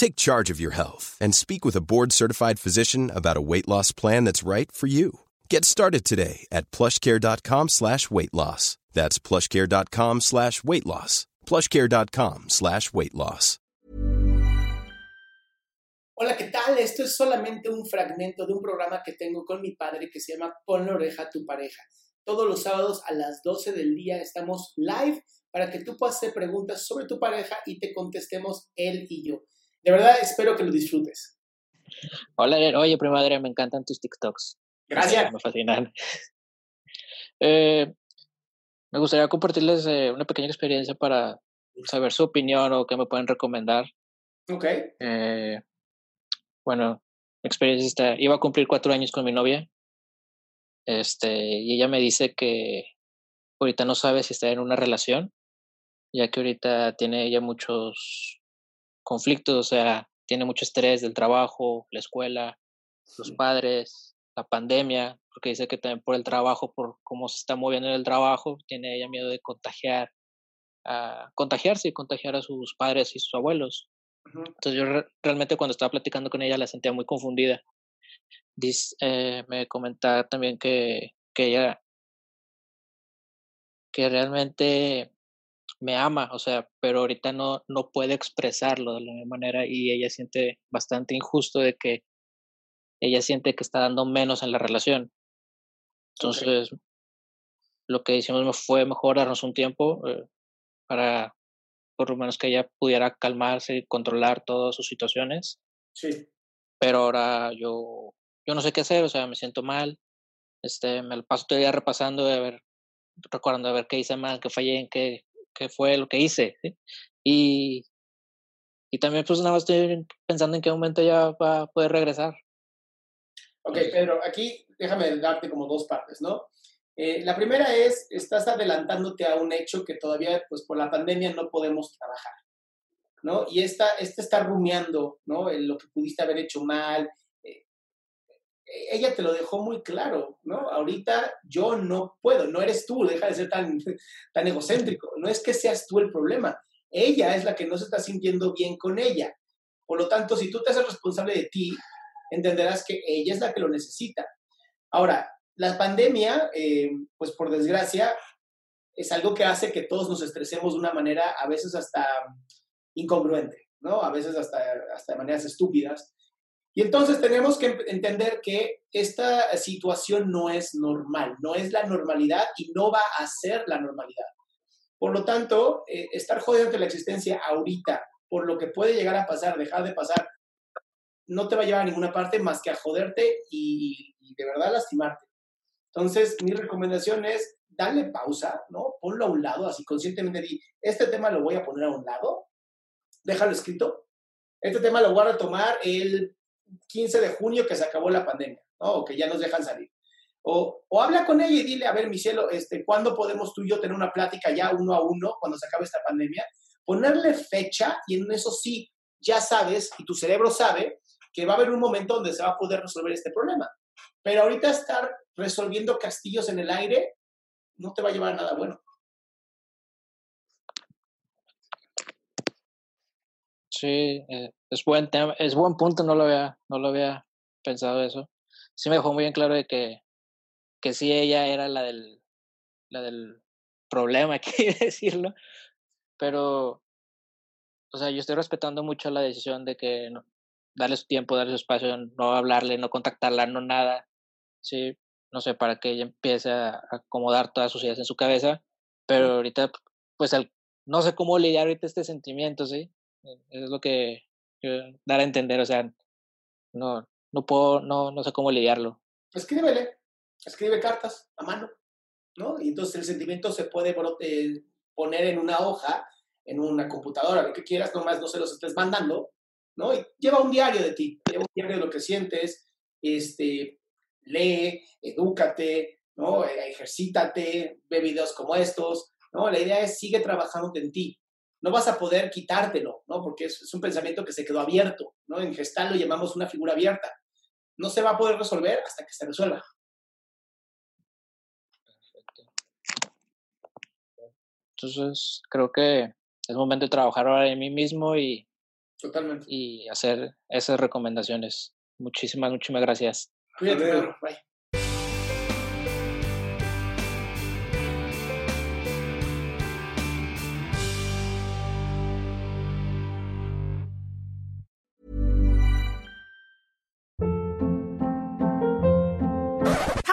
Take charge of your health and speak with a board-certified physician about a weight loss plan that's right for you. Get started today at plushcare.com slash weight loss. That's plushcare.com slash weight loss. plushcare.com slash weight loss. Hola, ¿qué tal? Esto es solamente un fragmento de un programa que tengo con mi padre que se llama Pon la oreja a tu pareja. Todos los sábados a las 12 del día estamos live para que tú puedas hacer preguntas sobre tu pareja y te contestemos él y yo. De verdad, espero que lo disfrutes. Hola, oye, prima madre, me encantan tus TikToks. Gracias. Me fascinan. Eh, me gustaría compartirles eh, una pequeña experiencia para saber su opinión o qué me pueden recomendar. Ok. Eh, bueno, mi experiencia está, iba a cumplir cuatro años con mi novia. Este, y ella me dice que ahorita no sabe si está en una relación, ya que ahorita tiene ella muchos conflictos, o sea, tiene mucho estrés del trabajo, la escuela, los padres, la pandemia, porque dice que también por el trabajo, por cómo se está moviendo en el trabajo, tiene ella miedo de contagiar, a contagiarse y contagiar a sus padres y sus abuelos. Entonces yo realmente cuando estaba platicando con ella la sentía muy confundida. Eh, me comentaba también que, que ella, que realmente me ama, o sea, pero ahorita no, no puede expresarlo de la misma manera y ella siente bastante injusto de que ella siente que está dando menos en la relación. Entonces, lo que hicimos fue mejor darnos un tiempo eh, para por lo menos que ella pudiera calmarse y controlar todas sus situaciones. Sí. Pero ahora yo, yo no sé qué hacer, o sea, me siento mal. Este, me lo paso todo el día repasando de ver, recordando de ver qué hice mal, qué fallé, en qué, qué fue lo que hice. Y, y también pues nada más estoy pensando en qué momento ya va a poder regresar. Ok, Pedro, aquí déjame darte como dos partes, ¿no? Eh, la primera es, estás adelantándote a un hecho que todavía, pues por la pandemia no podemos trabajar, ¿no? Y esta, este está rumiando, ¿no? En lo que pudiste haber hecho mal. Eh, ella te lo dejó muy claro, ¿no? Ahorita yo no puedo, no eres tú, deja de ser tan, tan egocéntrico, no es que seas tú el problema, ella es la que no se está sintiendo bien con ella. Por lo tanto, si tú te haces responsable de ti, entenderás que ella es la que lo necesita. Ahora, la pandemia, eh, pues por desgracia, es algo que hace que todos nos estresemos de una manera a veces hasta incongruente, ¿no? A veces hasta, hasta de maneras estúpidas. Y entonces tenemos que entender que esta situación no es normal, no es la normalidad y no va a ser la normalidad. Por lo tanto, eh, estar jodiendo la existencia ahorita por lo que puede llegar a pasar, dejar de pasar, no te va a llevar a ninguna parte más que a joderte y, y de verdad lastimarte. Entonces, mi recomendación es darle pausa, ¿no? Ponlo a un lado, así conscientemente di, este tema lo voy a poner a un lado, déjalo escrito. Este tema lo voy a retomar el 15 de junio que se acabó la pandemia, ¿no? O que ya nos dejan salir. O, o, habla con ella y dile, a ver, mi cielo, este, ¿cuándo podemos tú y yo tener una plática ya uno a uno cuando se acabe esta pandemia? Ponerle fecha y en eso sí, ya sabes y tu cerebro sabe que va a haber un momento donde se va a poder resolver este problema. Pero ahorita estar resolviendo castillos en el aire no te va a llevar a nada bueno. Sí, eh, es buen tema, es buen punto, no lo había, no lo había pensado eso. Sí me dejó muy bien claro de que, que sí ella era la del, la del problema, hay que decirlo, pero, o sea, yo estoy respetando mucho la decisión de que no, darle su tiempo, darle su espacio, no hablarle, no contactarla, no nada, sí, no sé, para que ella empiece a acomodar todas sus ideas en su cabeza, pero ahorita, pues, no sé cómo lidiar ahorita este sentimiento, sí, es lo que dar a entender, o sea, no, no puedo, no, no sé cómo lidiarlo. Escríbele, escribe cartas a mano, ¿no? Y entonces el sentimiento se puede eh, poner en una hoja, en una computadora, lo que quieras, nomás no se los estés mandando, ¿no? Y lleva un diario de ti, lleva un diario de lo que sientes, este, lee, edúcate, ¿no? Eh, ejercítate, ve videos como estos, ¿no? La idea es sigue trabajando en ti, no vas a poder quitártelo, ¿no? Porque es, un pensamiento que se quedó abierto, ¿no? En gestal lo llamamos una figura abierta. No se va a poder resolver hasta que se resuelva. Perfecto. Entonces, creo que es momento de trabajar ahora en mí mismo y, Totalmente. y hacer esas recomendaciones. Muchísimas, muchísimas gracias. Cuídate. Bye.